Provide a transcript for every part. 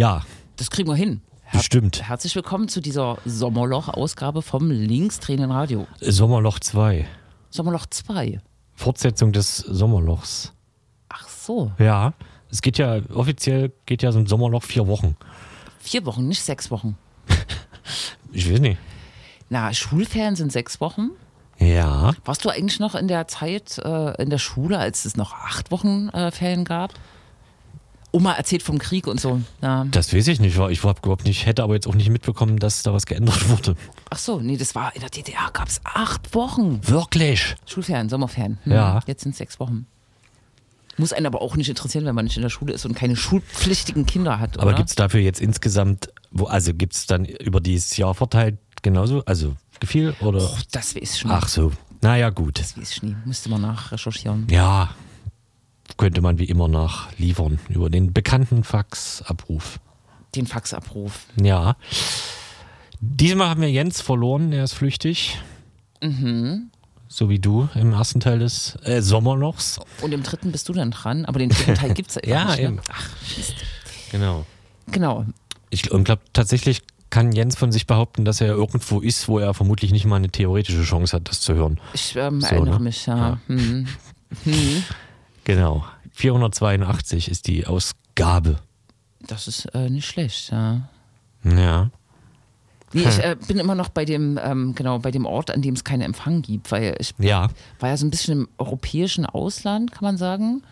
Ja, Das kriegen wir hin. bestimmt. Herzlich willkommen zu dieser Sommerloch-Ausgabe vom Linkstraining Radio. Sommerloch 2. Sommerloch 2. Fortsetzung des Sommerlochs. Ach so, Ja, es geht ja, offiziell geht ja so ein Sommerloch vier Wochen. vier Wochen, nicht sechs Wochen. Ich weiß nicht. Na, Schulferien sind sechs Wochen. Ja, Warst du eigentlich noch in der Zeit äh, in der Schule, als es noch acht Wochen äh, Ferien gab? Oma erzählt vom Krieg und so. Ja. das weiß ich nicht. Ich hab überhaupt nicht, hätte aber jetzt auch nicht mitbekommen, dass da was geändert wurde. Ach so, nee, das war in der DDR gab es acht Wochen. Wirklich? Schulferien, Sommerferien. Hm, Ja. Jetzt sind es sechs Wochen. Muss einen aber auch nicht interessieren, wenn man nicht in der Schule ist und keine schulpflichtigen Kinder hat. Aber oder? gibt es dafür jetzt insgesamt, wo, also gibt es dann über dieses Jahr verteilt genauso, also viel oder? Oh, das weiß ich nie. Ach so, naja gut. Das weiß ich nie. Müsste man nachrecherchieren. Ja, könnte man wie immer nachliefern über den bekannten Faxabruf. Den Faxabruf. Ja. Diesmal haben wir Jens verloren, er ist flüchtig. Mhm. So wie du im ersten Teil des äh, Sommerlochs. Und im dritten bist du dann dran, aber den dritten Teil gibt es ja, Ja, nicht. Ne? eben. Ach, Mist. Genau. Genau. Ich glaube tatsächlich kann Jens von sich behaupten, dass er irgendwo ist, wo er vermutlich nicht mal eine theoretische Chance hat, das zu hören. Ich ähm, So, erinnere ne? mich, ja. Ja. Mhm. Mhm. Genau. 482 ist die Ausgabe. Das ist äh, nicht schlecht, ja. Ja. Nee, ich äh, bin immer noch bei dem, ähm, genau, bei dem Ort, an dem es keinen Empfang gibt, weil ich Ja. war ja so ein bisschen im europäischen Ausland, kann man sagen.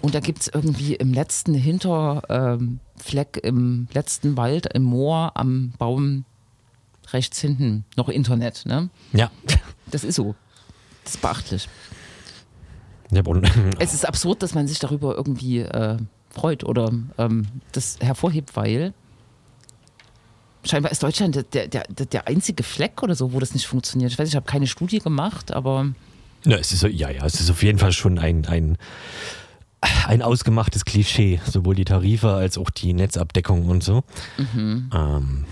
Und da gibt es irgendwie im letzten Hinterfleck, ähm, im letzten Wald, im Moor, am Baum rechts hinten noch Internet. Ne? Ja. Das ist so. Das ist beachtlich. Es ist absurd, dass man sich darüber irgendwie äh, freut oder ähm, das hervorhebt, weil scheinbar ist Deutschland der, der, der, einzige Fleck oder so, wo das nicht funktioniert. Ich weiß, ich habe keine Studie gemacht, aber ja, es ist, ja, ja, es ist auf jeden Fall schon ein, ein, ein ausgemachtes Klischee, sowohl die Tarife als auch die Netzabdeckung und so. Ähm,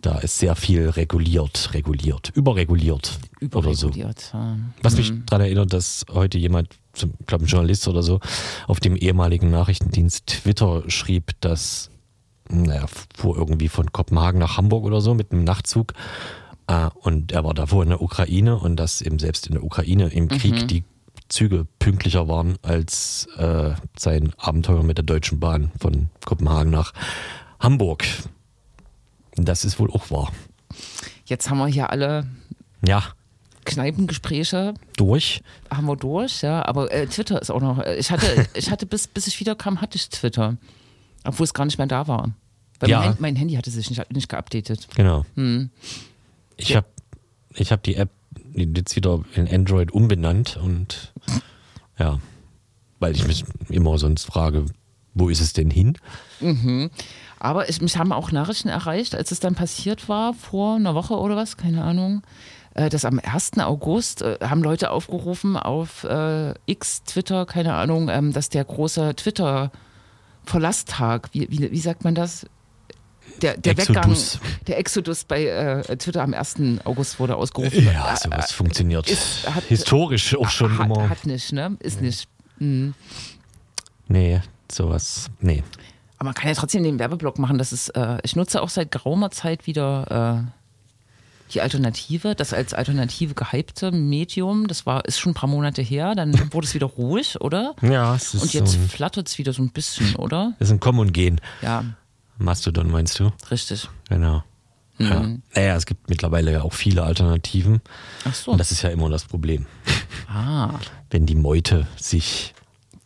da ist sehr viel reguliert, reguliert, überreguliert, oder so. überreguliert. Ja. Was mich daran erinnert, dass heute jemand, ich glaube ein Journalist oder so, auf dem ehemaligen Nachrichtendienst Twitter schrieb, dass, naja, fuhr irgendwie von Kopenhagen nach Hamburg oder so mit einem Nachtzug. Äh, und er war davor in der Ukraine und dass eben selbst in der Ukraine im Krieg die Züge pünktlicher waren als äh, sein Abenteuer mit der Deutschen Bahn von Kopenhagen nach Hamburg. Das ist wohl auch wahr. Jetzt haben wir hier alle Ja, Kneipengespräche, durch. haben wir durch, ja. Aber äh, Twitter ist auch noch. äh, Ich hatte, ich hatte bis, bis ich wiederkam, hatte ich Twitter. Obwohl es gar nicht mehr da war. Weil Ja. mein, mein Handy hatte sich nicht, nicht geupdatet. Genau. Hm. Ich Ja. habe ich hab die App jetzt wieder in Android umbenannt und ja, weil ich mich immer sonst frage, wo ist es denn hin? Aber ich, mich haben auch Nachrichten erreicht, als es dann passiert war, vor einer Woche oder was, keine Ahnung, dass am 1. August äh, haben Leute aufgerufen auf äh, X, Twitter, keine Ahnung, ähm, dass der große Twitter-Verlasstag, wie, wie, wie sagt man das? Der, der Exodus. Weggang, der Exodus bei äh, Twitter am 1. August wurde ausgerufen. Ja, sowas funktioniert ist- hat- historisch auch schon hat, immer. hat nicht, ne? Ist nicht. Mhm. nee, sowas, nee. Aber man kann ja trotzdem den Werbeblock machen. Das ist, äh, ich nutze auch seit geraumer Zeit wieder äh, die Alternative, das als Alternative gehypte Medium. Das war, ist schon ein paar Monate her. Dann wurde es wieder ruhig, oder? Ja, es ist Und jetzt so flattert es wieder so ein bisschen, oder? es ist ein Kommen und Gehen. Ja, Mastodon meinst du? richtig. Genau. Ja. Mhm. Naja, es gibt mittlerweile ja auch viele Alternativen. Ach so. Und das ist ja immer das Problem. ah, Wenn die Meute sich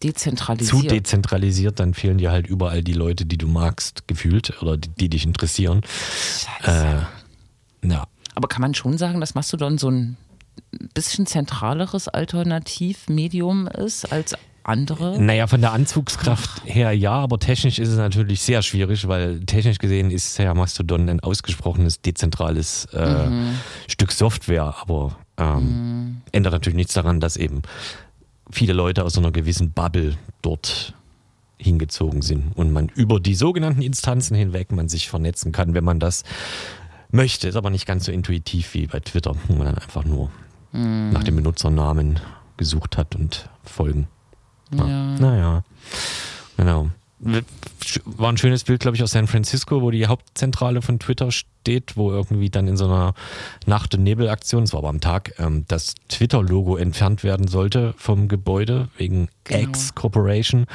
zu dezentralisiert. dezentralisiert, dann fehlen dir halt überall die Leute, die du magst, gefühlt oder die, die dich interessieren. Scheiße. Äh, ja, Aber kann man schon sagen, dass Mastodon so ein bisschen zentraleres Alternativmedium ist als andere? Naja, von der Anzugskraft her ja, aber technisch ist es natürlich sehr schwierig, weil technisch gesehen ist ja Mastodon ein ausgesprochenes dezentrales äh, mhm. Stück Software, aber ähm, mhm. ändert natürlich nichts daran, dass eben viele Leute aus einer gewissen Bubble dort hingezogen sind und man über die sogenannten Instanzen hinweg man sich vernetzen kann, wenn man das möchte. Ist aber nicht ganz so intuitiv wie bei Twitter, wo man dann einfach nur mm. nach dem Benutzernamen gesucht hat und Folgen. Ja. Naja, genau. War ein schönes Bild, glaube ich, aus San Francisco, wo die Hauptzentrale von Twitter steht, wo irgendwie dann in so einer Nacht- und Nebelaktion, es war aber am Tag, ähm, das Twitter-Logo entfernt werden sollte vom Gebäude wegen genau. X Corporation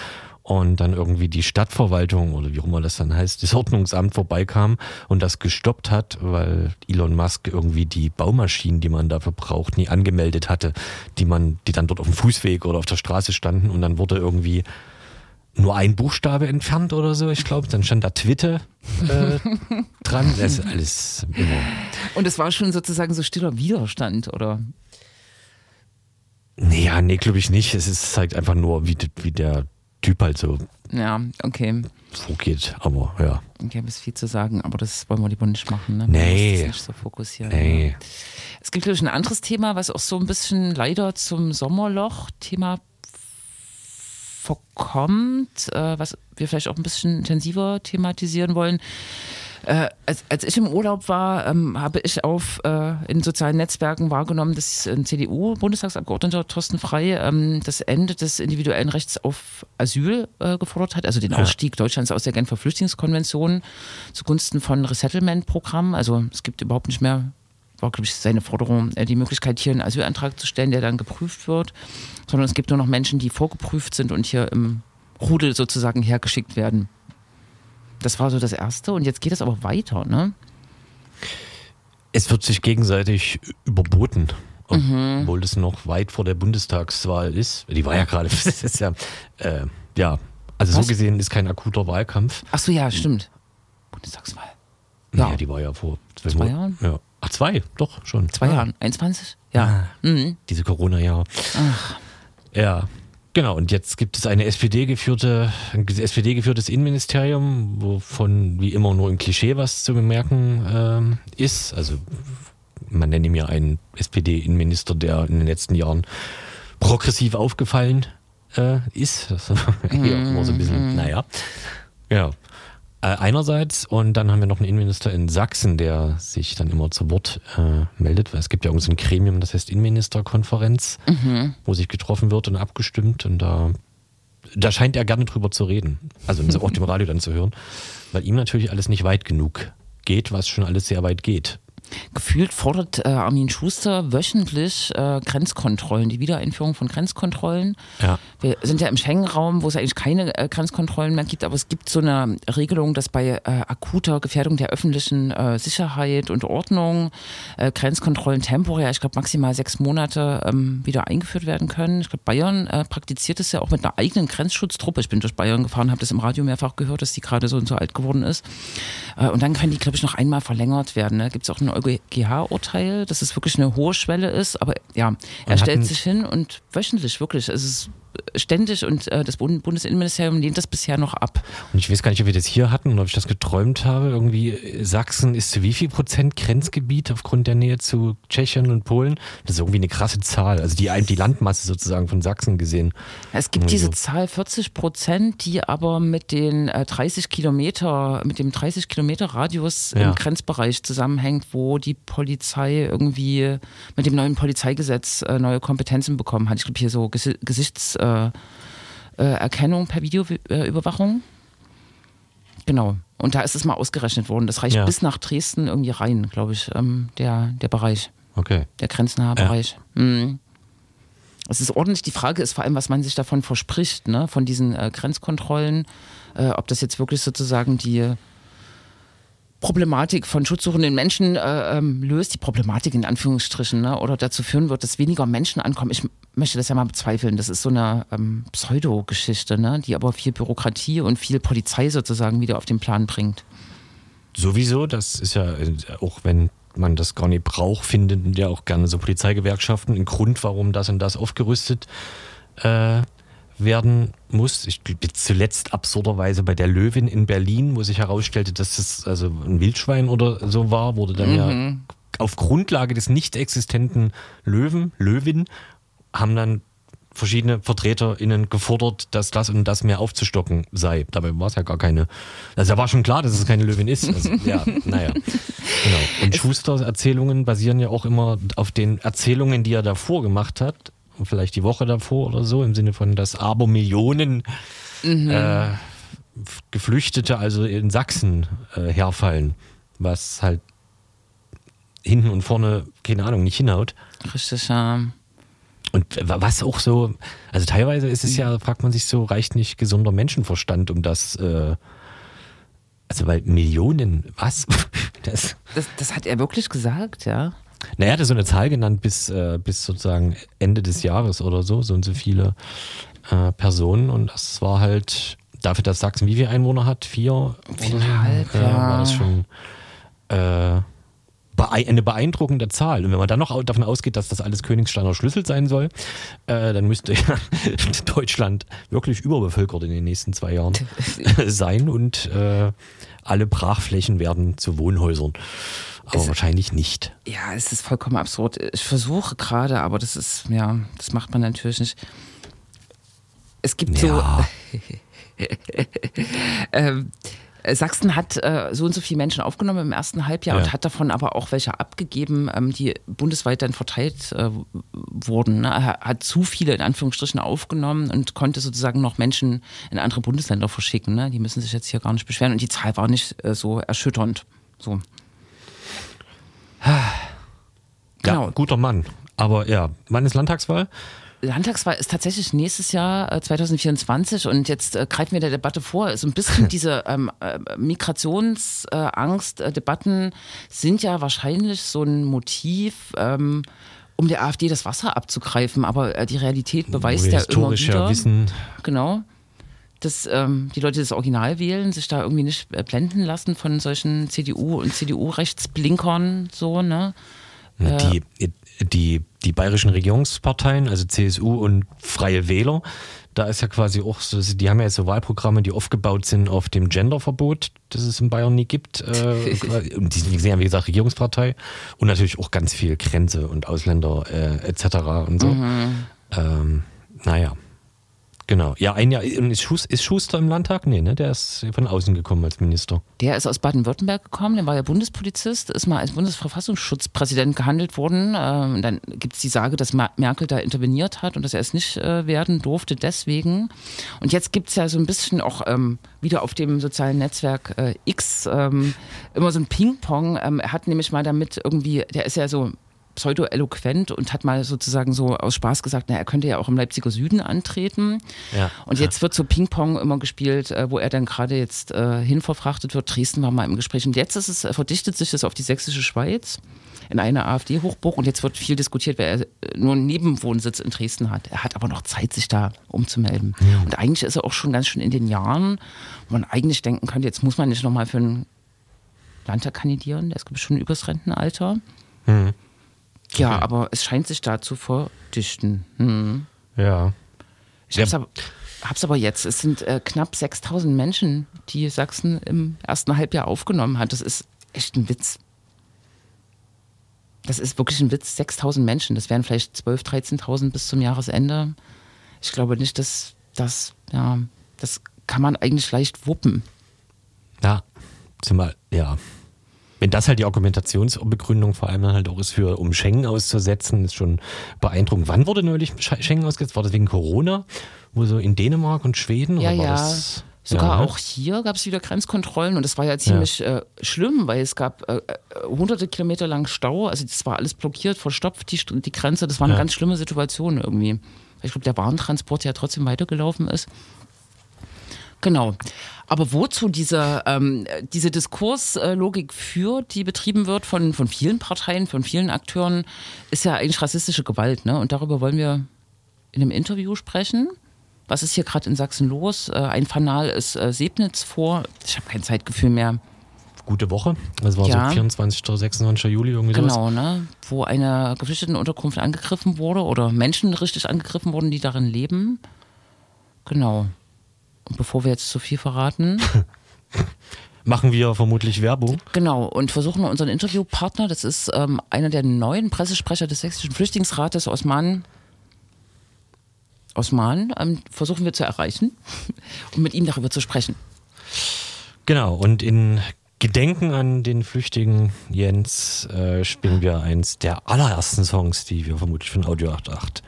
und dann irgendwie die Stadtverwaltung oder wie auch immer das dann heißt, das Ordnungsamt vorbeikam und das gestoppt hat, weil Elon Musk irgendwie die Baumaschinen, die man dafür braucht, nie angemeldet hatte, die man, die dann dort auf dem Fußweg oder auf der Straße standen und dann wurde irgendwie nur ein Buchstabe entfernt oder so, ich glaube. Dann stand da Twitter äh, dran. Das ist alles immer. Und es war schon sozusagen so stiller Widerstand, oder? Nee, ja, nee, glaube ich nicht. Es ist halt einfach nur, wie, wie der Typ halt so. Ja, okay. Vorgeht, aber ja. Ich habe es viel zu sagen, aber das wollen wir lieber nicht machen, ne? Nee. nicht so fokussieren. Nee. Es gibt, glaube ich, ein anderes Thema, was auch so ein bisschen leider zum Sommerloch-Thema verkommt, äh, was wir vielleicht auch ein bisschen intensiver thematisieren wollen. Äh, als, als, ich im Urlaub war, ähm, habe ich auf äh, in sozialen Netzwerken wahrgenommen, dass ein CDU-Bundestagsabgeordneter Thorsten Frey ähm, das Ende des individuellen Rechts auf Asyl äh, gefordert hat, also den Ausstieg. Deutschlands aus der Genfer Flüchtlingskonvention zugunsten von Resettlement-Programmen. Also es gibt überhaupt nicht mehr war, glaube ich, seine Forderung, äh, die Möglichkeit, hier einen Asylantrag zu stellen, der dann geprüft wird, sondern es gibt nur noch Menschen, die vorgeprüft sind und hier im Rudel sozusagen hergeschickt werden. Das war so das Erste und jetzt geht es aber weiter, ne? Es wird sich gegenseitig überboten, mhm. obwohl das noch weit vor der Bundestagswahl ist. Die war ja gerade, das ist ja, äh, ja, also Was? so gesehen ist kein akuter Wahlkampf. Ach so, ja, stimmt. Bundestagswahl. Ja, ja die war ja vor zwei, zwei Jahren. Ja. Ach, zwei, doch schon. Zwei ah. Jahren, 21? Ja. Mhm. Diese Corona-Jahre. Ach. Ja, Genau, und jetzt gibt es eine SPD-geführte, ein SPD-geführtes Innenministerium, wovon wie immer nur im Klischee was zu bemerken äh, ist. Also man ihn ja einen SPD-Innenminister, der in den letzten Jahren progressiv aufgefallen äh, ist. Das ist hier immer so ein bisschen, mhm. naja. Ja. Äh, einerseits und dann haben wir noch einen Innenminister in Sachsen, der sich dann immer zu Wort äh, meldet, weil es gibt ja irgendwie so ein Gremium, das heißt Innenministerkonferenz, mhm. wo sich getroffen wird und abgestimmt und da, da scheint er gerne drüber zu reden. Also auch dem Radio dann zu hören, weil ihm natürlich alles nicht weit genug geht, was schon alles sehr weit geht. Gefühlt fordert äh, Armin Schuster wöchentlich äh, Grenzkontrollen, die Wiedereinführung von Grenzkontrollen. Ja. Wir sind ja im Schengen-Raum, wo es eigentlich keine äh, Grenzkontrollen mehr gibt, aber es gibt so eine Regelung, dass bei äh, akuter Gefährdung der öffentlichen äh, Sicherheit und Ordnung äh, Grenzkontrollen temporär, ich glaube maximal sechs Monate ähm, wieder eingeführt werden können. Ich glaube, Bayern praktiziert es ja auch mit einer eigenen Grenzschutztruppe. Ich bin durch Bayern gefahren, habe das im Radio mehrfach gehört, dass die gerade so und so alt geworden ist. und dann können die, glaube ich, noch einmal verlängert werden. Ne? Gibt es auch eine EuGH-Urteil, dass es wirklich eine hohe Schwelle ist. Aber ja, er stellt sich hin und wöchentlich wirklich. Es ist ständig und äh, das Bundesinnenministerium lehnt das bisher noch ab. Und ich weiß gar nicht, ob wir das hier hatten oder ob ich das geträumt habe. Irgendwie äh, Sachsen ist zu wie viel Prozent Grenzgebiet aufgrund der Nähe zu Tschechien und Polen? Das ist irgendwie eine krasse Zahl. Also die, die Landmasse sozusagen von Sachsen gesehen. Es gibt diese so. Zahl 40 Prozent, die aber mit den 30 äh, Kilometer, mit dem 30 Kilometer Radius ja. im Grenzbereich zusammenhängt, wo die Polizei irgendwie mit dem neuen Polizeigesetz äh, neue Kompetenzen bekommen hat. Ich glaube hier so Gesichts äh, äh, Erkennung per Videoüberwachung. Genau. Und da ist es mal ausgerechnet worden. Das reicht ja. bis nach Dresden irgendwie rein, glaube ich, ähm, der, der Bereich. Okay. Der grenznahe ja. Bereich. Mhm. Es ist ordentlich. Die Frage ist vor allem, was man sich davon verspricht, ne? von diesen äh, Grenzkontrollen. Äh, ob das jetzt wirklich sozusagen die Problematik von schutzsuchenden Menschen äh, ähm, löst, die Problematik in Anführungsstrichen, ne, oder dazu führen wird, dass weniger Menschen ankommen. Ich möchte das ja mal bezweifeln. Das ist so eine ähm, Pseudo-Geschichte, ne, die aber viel Bürokratie und viel Polizei sozusagen wieder auf den Plan bringt. Sowieso, das ist ja äh, auch wenn man das gar nicht braucht, finden ja auch gerne so Polizeigewerkschaften einen Grund, warum das und das aufgerüstet äh, werden muss. Ich zuletzt absurderweise bei der Löwin in Berlin, wo sich herausstellte, dass es also ein Wildschwein oder so war, wurde dann mhm. ja auf Grundlage des nicht existenten Löwen, Löwin, haben dann verschiedene VertreterInnen gefordert, dass das und das mehr aufzustocken sei. Dabei war es ja gar keine. Also da war schon klar, dass es keine Löwin ist. Also, ja, naja. Genau. Und Schusters Erzählungen basieren ja auch immer auf den Erzählungen, die er davor gemacht hat. Und vielleicht die Woche davor oder so, im Sinne von, dass aber Millionen mhm. äh, Geflüchtete also in Sachsen äh, herfallen. Was halt hinten und vorne, keine Ahnung, nicht hinhaut. Richtig, ja. Und was auch so, also teilweise ist es ja, fragt man sich so, reicht nicht gesunder Menschenverstand, um das, äh, also weil Millionen, was? Das, das, das hat er wirklich gesagt, ja. Naja, er hat so eine Zahl genannt bis, äh, bis sozusagen Ende des Jahres oder so, so und so viele äh, Personen. Und das war halt dafür, dass Sachsen wie viele Einwohner hat? Vier? Viereinhalb, ja. War das schon äh, eine beeindruckende Zahl. Und wenn man dann noch davon ausgeht, dass das alles Königsteiner Schlüssel sein soll, äh, dann müsste ja Deutschland wirklich überbevölkert in den nächsten zwei Jahren sein und äh, alle Brachflächen werden zu Wohnhäusern. Aber es, wahrscheinlich nicht. Ja, es ist vollkommen absurd. Ich versuche gerade, aber das ist, ja, das macht man natürlich nicht. Es gibt ja. so. ähm, äh, Sachsen hat äh, so und so viele Menschen aufgenommen im ersten Halbjahr ja. und hat davon aber auch welche abgegeben, ähm, die bundesweit dann verteilt äh, wurden. Ne? Er hat zu viele in Anführungsstrichen aufgenommen und konnte sozusagen noch Menschen in andere Bundesländer verschicken. Ne? Die müssen sich jetzt hier gar nicht beschweren und die Zahl war nicht äh, so erschütternd. So. Genau. Ja, guter Mann. Aber ja, wann ist Landtagswahl? Landtagswahl ist tatsächlich nächstes Jahr äh, 2024 und jetzt äh, greifen wir der Debatte vor. So ein bisschen diese ähm, äh, Migrationsangst-Debatten sind ja wahrscheinlich so ein Motiv. Ähm, um der AfD das Wasser abzugreifen, aber äh, die Realität beweist ja immer wieder. Wissen. Genau dass ähm, die Leute das Original wählen, sich da irgendwie nicht äh, blenden lassen von solchen CDU und CDU-Rechtsblinkern so, ne? Die, äh, die, die bayerischen Regierungsparteien, also CSU und Freie Wähler, da ist ja quasi auch so, die haben ja jetzt so Wahlprogramme, die aufgebaut sind auf dem Genderverbot, das es in Bayern nie gibt. Äh, und die sind, wie gesagt, Regierungspartei und natürlich auch ganz viel Grenze und Ausländer äh, etc. und so. Mhm. Ähm, naja. Genau. Ja, ein Jahr. Ist, Schuster, ist Schuster im Landtag? Nee, ne? Der ist von außen gekommen als Minister. Der ist aus Baden-Württemberg gekommen, der war ja Bundespolizist, ist mal als Bundesverfassungsschutzpräsident gehandelt worden. Ähm, dann gibt es die Sage, dass Merkel da interveniert hat und dass er es nicht äh, werden durfte, deswegen. Und jetzt gibt es ja so ein bisschen auch ähm, wieder auf dem sozialen Netzwerk äh, X ähm, immer so ein Ping-Pong. Ähm, er hat nämlich mal damit irgendwie, der ist ja so pseudo-eloquent und hat mal sozusagen so aus Spaß gesagt, na, er könnte ja auch im Leipziger Süden antreten. Ja. Und jetzt wird so Ping-Pong immer gespielt, äh, wo er dann gerade jetzt äh, hinverfrachtet wird. Dresden war mal im Gespräch. Und jetzt ist es, äh, verdichtet sich das auf die sächsische Schweiz in eine AfD-Hochburg und jetzt wird viel diskutiert, wer er äh, nur einen Nebenwohnsitz in Dresden hat. Er hat aber noch Zeit, sich da umzumelden. Ja. Und eigentlich ist er auch schon ganz schön in den Jahren, wo man eigentlich denken könnte, jetzt muss man nicht nochmal für einen Landtag kandidieren, der ist glaube ich schon übers Rentenalter. Mhm. Ja, okay. aber es scheint sich da zu verdichten. Hm. Ja. Ich hab's, ja. aber, hab's aber jetzt. Es sind äh, knapp 6000 Menschen, die Sachsen im ersten Halbjahr aufgenommen hat. Das ist echt ein Witz. Das ist wirklich ein Witz. 6000 Menschen. Das wären vielleicht 12.000, 13.000 bis zum Jahresende. Ich glaube nicht, dass das, ja, das kann man eigentlich leicht wuppen. Ja, zumal, ja, wenn das halt die Argumentationsbegründung vor allem dann halt auch ist, für, um Schengen auszusetzen, ist schon beeindruckend. Wann wurde neulich Schengen ausgesetzt? War das wegen Corona? Wo so in Dänemark und Schweden? Ja, ja. Das, Sogar ja, auch hier gab es wieder Grenzkontrollen und das war ja ziemlich ja. Äh, schlimm, weil es gab äh, äh, hunderte Kilometer lang Stau. Also das war alles blockiert, verstopft, die, die Grenze. Das war eine ja. ganz schlimme Situation irgendwie. Ich glaube, der Warentransport ja trotzdem weitergelaufen ist. Genau. Aber wozu diese, ähm, diese Diskurslogik führt, die betrieben wird von, von vielen Parteien, von vielen Akteuren, ist ja eigentlich rassistische Gewalt. Ne? Und darüber wollen wir in einem Interview sprechen. Was ist hier gerade in Sachsen los? Äh, ein Fanal ist äh, Sebnitz vor. Ich habe kein Zeitgefühl mehr. Gute Woche. Das war ja. so 24. 26. Juli irgendwie Genau, ne? Wo eine Geflüchtetenunterkunft angegriffen wurde oder Menschen richtig angegriffen wurden, die darin leben. Genau. Und bevor wir jetzt zu viel verraten. Machen wir vermutlich Werbung. Genau, und versuchen unseren Interviewpartner, das ist ähm, einer der neuen Pressesprecher des Sächsischen Flüchtlingsrates, Osman. Osman, ähm, versuchen wir zu erreichen und mit ihm darüber zu sprechen. Genau, und in Gedenken an den flüchtigen Jens äh, spielen wir eins der allerersten Songs, die wir vermutlich von Audio 88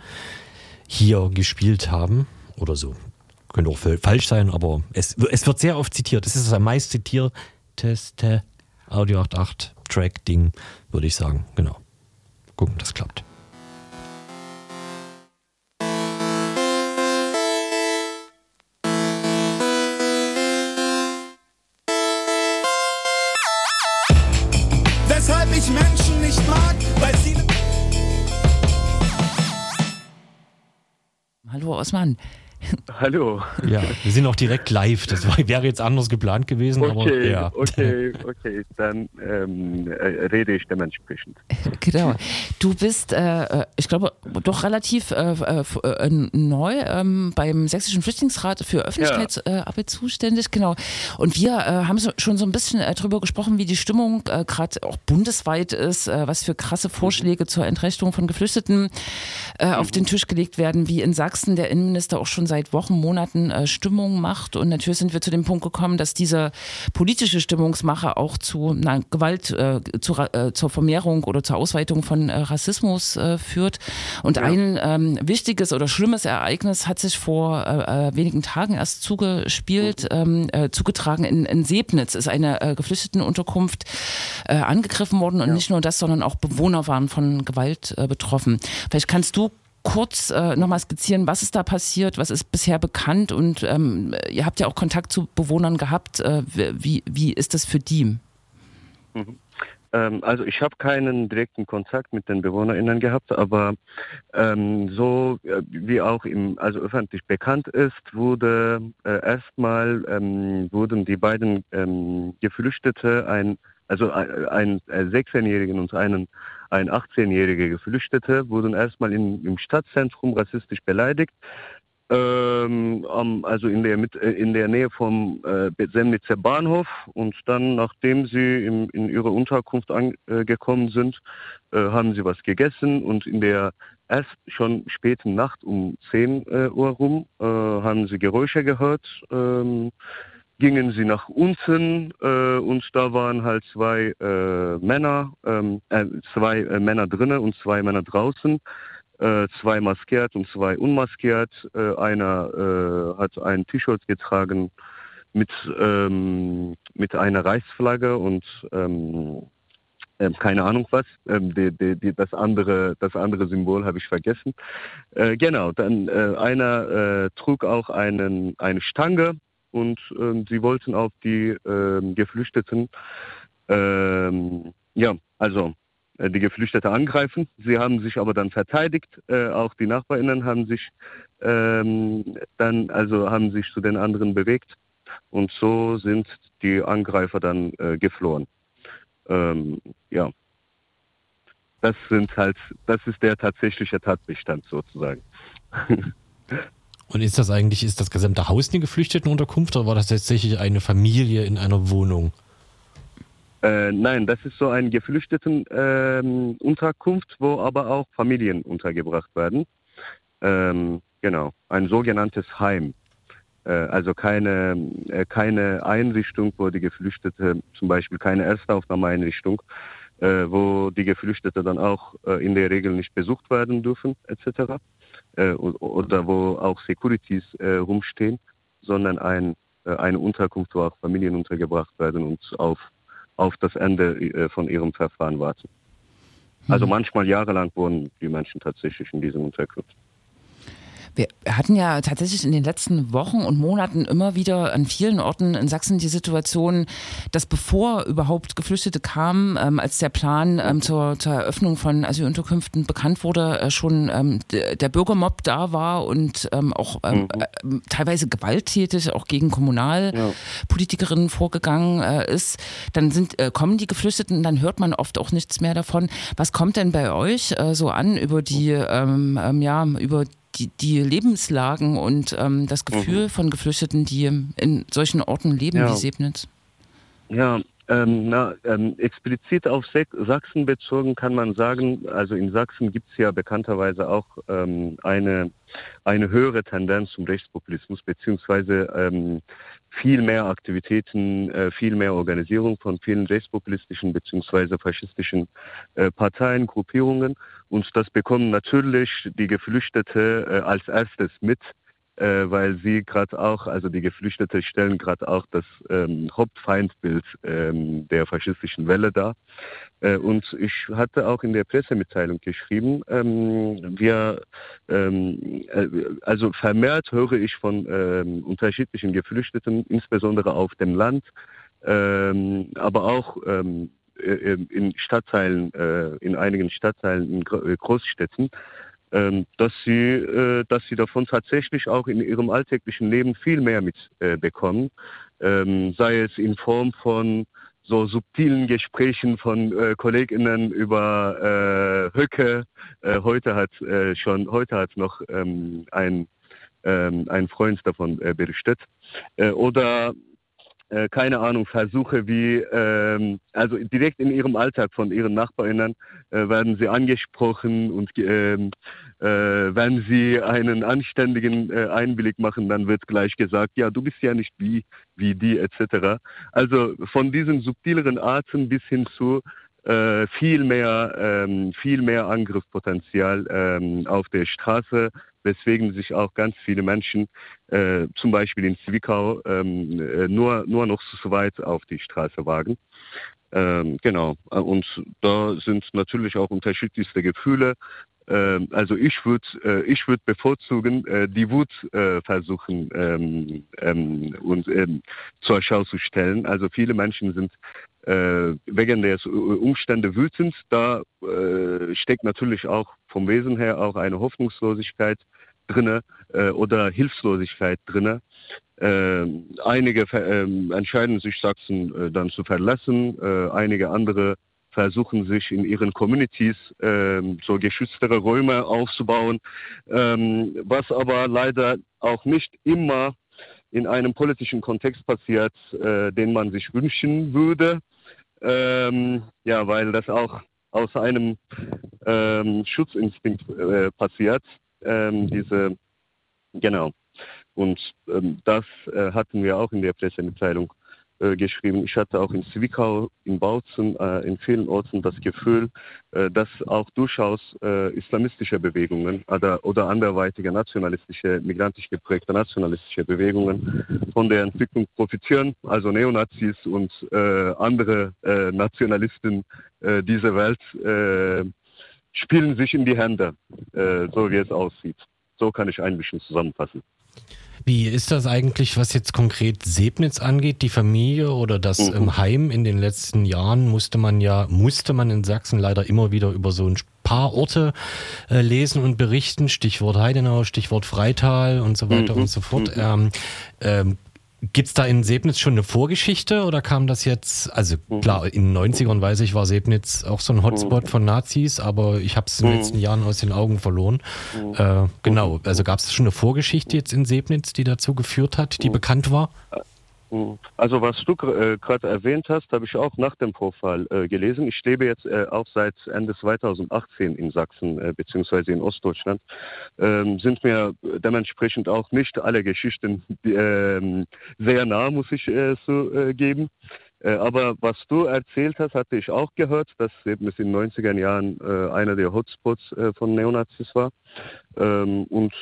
hier gespielt haben. Oder so. Könnte auch falsch sein, aber es, es wird sehr oft zitiert. Es ist das am meist zitierteste Audio 88 Track-Ding, würde ich sagen. Genau. Gucken, das klappt. Weshalb ich Menschen nicht mag, weil sie. Hallo Osman, Hallo. Ja, wir sind auch direkt live. Das war, wäre jetzt anders geplant gewesen, okay, aber ja. Okay, okay, dann ähm, äh, rede ich dementsprechend. Genau. Du bist, äh, äh ich glaube, doch relativ äh, äh, äh neu ähm, beim Sächsischen Flüchtlingsrat für Öffentlichkeitsarbeit ja. zuständig. Genau. Und wir haben so, schon so ein bisschen darüber gesprochen, wie die Stimmung gerade auch bundesweit ist, was für krasse Vorschläge mhm. zur Entrechtung von Geflüchteten mhm. auf den Tisch gelegt werden, wie in Sachsen der Innenminister auch schon seit Wochen, Monaten Stimmung macht. Und natürlich sind wir zu dem Punkt gekommen, dass diese politische Stimmungsmache auch zu na, Gewalt, zu, zur Vermehrung oder zur Ausweitung von äh, Rassismus äh, führt. Und ja. ein ähm, wichtiges oder schlimmes Ereignis hat sich vor äh, äh wenigen Tagen erst zugespielt, mhm. ähm, äh, zugetragen in, in Sebnitz ist eine äh, Geflüchtetenunterkunft äh, angegriffen worden und ja. nicht nur das, sondern auch Bewohner waren von Gewalt äh, betroffen. Vielleicht kannst du kurz äh, nochmal skizzieren, was ist da passiert, was ist bisher bekannt und ähm, ihr habt ja auch Kontakt zu Bewohnern gehabt. Äh, wie, wie ist das für die? Mhm. Ähm, also ich habe keinen direkten Kontakt mit den BewohnerInnen gehabt, aber ähm, so äh, wie auch im, also öffentlich bekannt ist, wurde äh, erstmal ähm, wurden die beiden ähm, Geflüchtete, ein, also ein, ein 16-Jährigen und einen ein 18-jähriger Geflüchtete wurden erstmal in, im Stadtzentrum rassistisch beleidigt ähm, also in der, mit, äh, in der Nähe vom äh, Semnitzer Bahnhof und dann, nachdem sie im, in ihre Unterkunft angekommen äh, sind, äh, haben sie was gegessen und in der erst schon späten Nacht um 10 äh, Uhr rum äh, haben sie Geräusche gehört. Ähm, gingen sie nach unten äh, und da waren halt zwei äh, Männer, ähm, äh, zwei äh, Männer drinnen und zwei Männer draußen äh, zwei maskiert und zwei unmaskiert. Äh, einer hat ein T-Shirt getragen mit, ähm, mit einer Reichsflagge und ähm, äh, keine Ahnung was. Ähm, die, die, die, das, andere, das andere Symbol habe ich vergessen. Genau, dann einer trug auch einen, eine Stange und ähm, sie wollten auf die ähm, Geflüchteten, ähm, ja, also äh, die Geflüchtete angreifen. Sie haben sich aber dann verteidigt. Äh, auch die NachbarInnen haben sich ähm, dann, also haben sich zu den anderen bewegt. Und so sind die Angreifer dann äh, geflohen. Ähm, ja. Das sind halt, das ist der tatsächliche Tatbestand sozusagen. Und ist das eigentlich, ist das gesamte Haus eine Geflüchtetenunterkunft oder war das tatsächlich eine Familie in einer Wohnung? Äh, nein, das ist so eine Geflüchtetenunterkunft, ähm, wo aber auch Familien untergebracht werden. Ähm, genau, ein sogenanntes Heim. Äh, also keine, äh, keine Einrichtung, wo die Geflüchtete, zum Beispiel keine Erstaufnahmeeinrichtung, äh, wo die Geflüchtete dann auch äh, in der Regel nicht besucht werden dürfen, etc. Äh, oder wo auch Securities rumstehen, sondern ein, eine Unterkunft, wo auch Familien untergebracht werden und auf auf das Ende äh, von ihrem Verfahren warten. Also mhm. manchmal jahrelang wohnen die Menschen tatsächlich in diesen Unterkünften. Wir hatten ja tatsächlich in den letzten Wochen und Monaten immer wieder an vielen Orten in Sachsen die Situation, dass bevor überhaupt Geflüchtete kamen, ähm, als der Plan ähm, zur, zur, Eröffnung von Asylunterkünften bekannt wurde, äh, schon ähm, der Bürgermob da war und ähm, auch ähm, mhm. äh, teilweise gewalttätig auch gegen Kommunalpolitikerinnen ja. vorgegangen äh, ist. Dann sind, äh, kommen die Geflüchteten, dann hört man oft auch nichts mehr davon. Was kommt denn bei euch äh, so an über die, ähm, ja, über die, die Lebenslagen und ähm, das Gefühl mhm. von Geflüchteten, die in solchen Orten leben ja. wie Sebnitz? Ja, ähm, na, ähm, explizit auf Sachsen bezogen kann man sagen, also in Sachsen gibt es ja bekannterweise auch ähm, eine, eine höhere Tendenz zum Rechtspopulismus, beziehungsweise ähm, viel mehr Aktivitäten, äh, viel mehr Organisierung von vielen rechtspopulistischen beziehungsweise faschistischen äh, Parteien, Gruppierungen. Und das bekommen natürlich die Geflüchtete äh, als erstes mit äh, weil sie gerade auch, also die Geflüchtete stellen gerade auch das ähm, Hauptfeindbild ähm, der faschistischen Welle dar. Äh, und ich hatte auch in der Pressemitteilung geschrieben, ähm, wir, ähm, äh, also vermehrt höre ich von ähm, unterschiedlichen Geflüchteten, insbesondere auf dem Land, ähm, aber auch ähm, äh, in Stadtteilen, äh, in einigen Stadtteilen in Großstädten, dass sie, äh, dass sie davon tatsächlich auch in ihrem alltäglichen Leben viel mehr mitbekommen, ähm, sei es in Form von so subtilen Gesprächen von äh, KollegInnen über äh, Höcke. Äh, heute hat äh, schon, heute hat noch ähm, ein, ähm, ein Freund davon äh, berichtet. Äh, oder äh, keine Ahnung, Versuche wie, ähm, also direkt in ihrem Alltag von ihren Nachbarinnen äh, werden sie angesprochen und ähm, äh, wenn sie einen anständigen äh, Einblick machen, dann wird gleich gesagt, ja, du bist ja nicht wie, wie die etc. Also von diesen subtileren Arten bis hin zu äh, viel mehr, ähm, viel mehr Angriffspotenzial ähm, auf der Straße, weswegen sich auch ganz viele Menschen, äh, zum Beispiel in Zwickau, ähm, äh, nur, nur noch zu weit auf die Straße wagen. Ähm, genau. Und da sind natürlich auch unterschiedlichste Gefühle. Ähm, also ich würde äh, ich würde bevorzugen, äh, die Wut äh, versuchen ähm, ähm, und ähm, zur Schau zu stellen. Also viele Menschen sind äh, wegen der Umstände wütend. Da äh, steckt natürlich auch vom Wesen her auch eine Hoffnungslosigkeit drinne äh, oder Hilflosigkeit drinne. Äh, einige äh, entscheiden sich Sachsen äh, dann zu verlassen, äh, einige andere versuchen sich in ihren Communities äh, so geschütztere Räume aufzubauen, ähm, was aber leider auch nicht immer in einem politischen Kontext passiert, äh, den man sich wünschen würde. Ähm, ja, weil das auch aus einem ähm, Schutzinstinkt äh, passiert ähm, diese, genau. Und ähm, das äh, hatten wir auch in der Pressemitteilung äh, geschrieben. Ich hatte auch in Zwickau, in Bautzen, äh, in vielen Orten das Gefühl, äh, dass auch durchaus äh, islamistische Bewegungen oder, oder anderweitige nationalistische, migrantisch geprägte nationalistische Bewegungen von der Entwicklung profitieren. Also Neonazis und äh, andere Nationalisten dieser Welt spielen sich in die Hände, so wie es aussieht. So kann ich ein bisschen zusammenfassen. Wie ist das eigentlich, was jetzt konkret Sebnitz angeht, die Familie oder das mhm. ähm, Heim? In den letzten Jahren musste man ja, musste man in Sachsen leider immer wieder über so ein paar Orte äh, lesen und berichten. Stichwort Heidenau, Stichwort Freital und so weiter mhm. und so fort. Mhm. Ähm, ähm, Gibt es da in Sebnitz schon eine Vorgeschichte oder kam das jetzt, also mhm. klar, in den 90ern weiß ich, war Sebnitz auch so ein Hotspot mhm. von Nazis, aber ich habe es in den mhm. letzten Jahren aus den Augen verloren. Äh, genau, also gab es schon eine Vorgeschichte jetzt in Sebnitz, die dazu geführt hat, die bekannt war? Hm. Also was du äh, gerade erwähnt hast, habe ich auch nach dem Vorfall äh, gelesen. Ich lebe jetzt äh, auch seit Ende 2018 in Sachsen äh, bzw. in Ostdeutschland. Ähm, sind mir dementsprechend auch nicht alle Geschichten ähm, sehr nah, muss ich äh, so äh, geben. Aber was du erzählt hast, hatte ich auch gehört, dass eben es in den 90er Jahren einer der Hotspots von Neonazis war. Ähm, und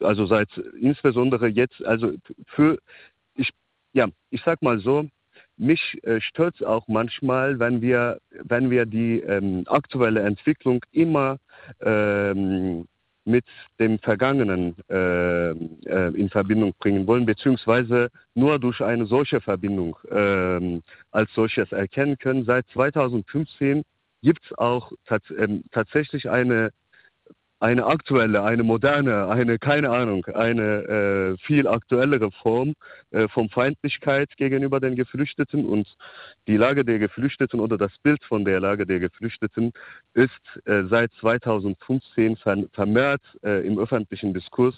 also seit insbesondere jetzt, also für ja, ich sag mal so, mich äh, stört auch manchmal, wenn wir, wenn wir die ähm, aktuelle Entwicklung immer ähm, mit dem Vergangenen äh, äh, in Verbindung bringen wollen, beziehungsweise nur durch eine solche Verbindung äh, als solches erkennen können. Seit 2015 gibt es auch tats ähm, tatsächlich eine eine aktuelle, eine moderne, eine, keine Ahnung, eine äh, viel aktuellere Form äh, von Feindlichkeit gegenüber den Geflüchteten. Und die Lage der Geflüchteten oder das Bild von der Lage der Geflüchteten ist äh, seit 2015 vermehrt äh, im öffentlichen Diskurs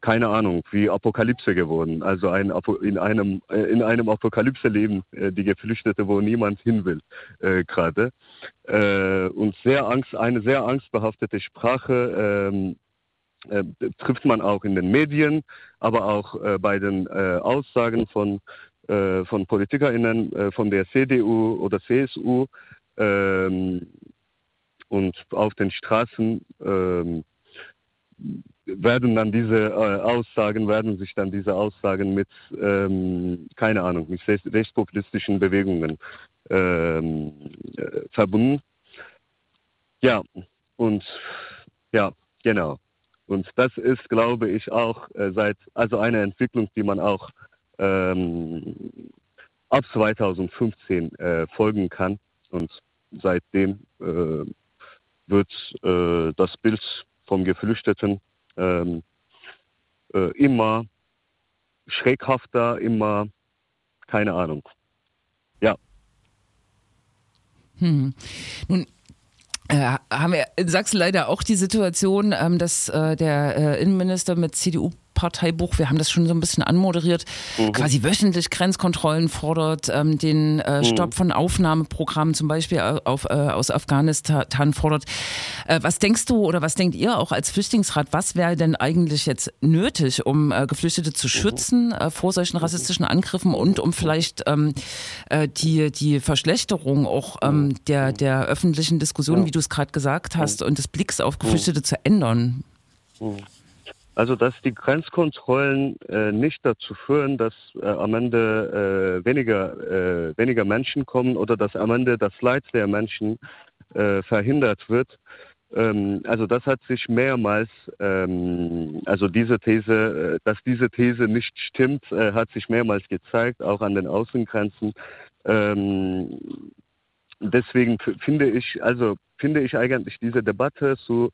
keine Ahnung, wie Apokalypse geworden. Also ein, in einem, äh, in einem Apokalypse-Leben, äh, die Geflüchtete, wo niemand hin will, äh, gerade. Äh, und sehr Angst, eine sehr angstbehaftete Sprache ähm, äh, trifft man auch in den Medien, aber auch bei den Aussagen von, von PolitikerInnen von der CDU oder CSU ähm, und auf den Straßen. Werden dann diese äh, Aussagen, werden sich dann diese Aussagen mit, ähm, keine Ahnung, mit rechtspopulistischen Bewegungen ähm, äh, verbunden. Ja, und ja, genau. Und das ist, glaube ich, auch äh, seit, also eine Entwicklung, die man auch ähm, ab 2015 äh, folgen kann. Und seitdem äh, wird äh, das Bild vom Geflüchteten ähm, äh, immer schräghafter, immer, keine Ahnung. Ja. Hm. Nun äh, haben wir in Sachsen leider auch die Situation, ähm, dass äh, der äh, Innenminister mit CDU Parteibuch, wir haben das schon so ein bisschen anmoderiert, mhm. quasi wöchentlich Grenzkontrollen fordert, ähm, den äh, mhm. Stopp von Aufnahmeprogrammen zum Beispiel auf, äh, aus Afghanistan fordert. Äh, was denkst du oder was denkt ihr auch als Flüchtlingsrat, was wäre denn eigentlich jetzt nötig, um äh, Geflüchtete zu mhm. schützen äh, vor solchen rassistischen Angriffen und um vielleicht ähm, äh, die, die Verschlechterung auch ähm, der, der öffentlichen Diskussion, wie du es gerade gesagt hast, und des Blicks auf Geflüchtete zu ändern? Also dass die Grenzkontrollen äh, nicht dazu führen, dass äh, am Ende äh, weniger, äh, weniger Menschen kommen oder dass am Ende das Leid der Menschen äh, verhindert wird. Ähm, also das hat sich mehrmals, ähm, also diese These, äh, dass diese These nicht stimmt, hat sich mehrmals gezeigt, auch an den Außengrenzen. Ähm, deswegen finde ich, also finde ich eigentlich diese Debatte zu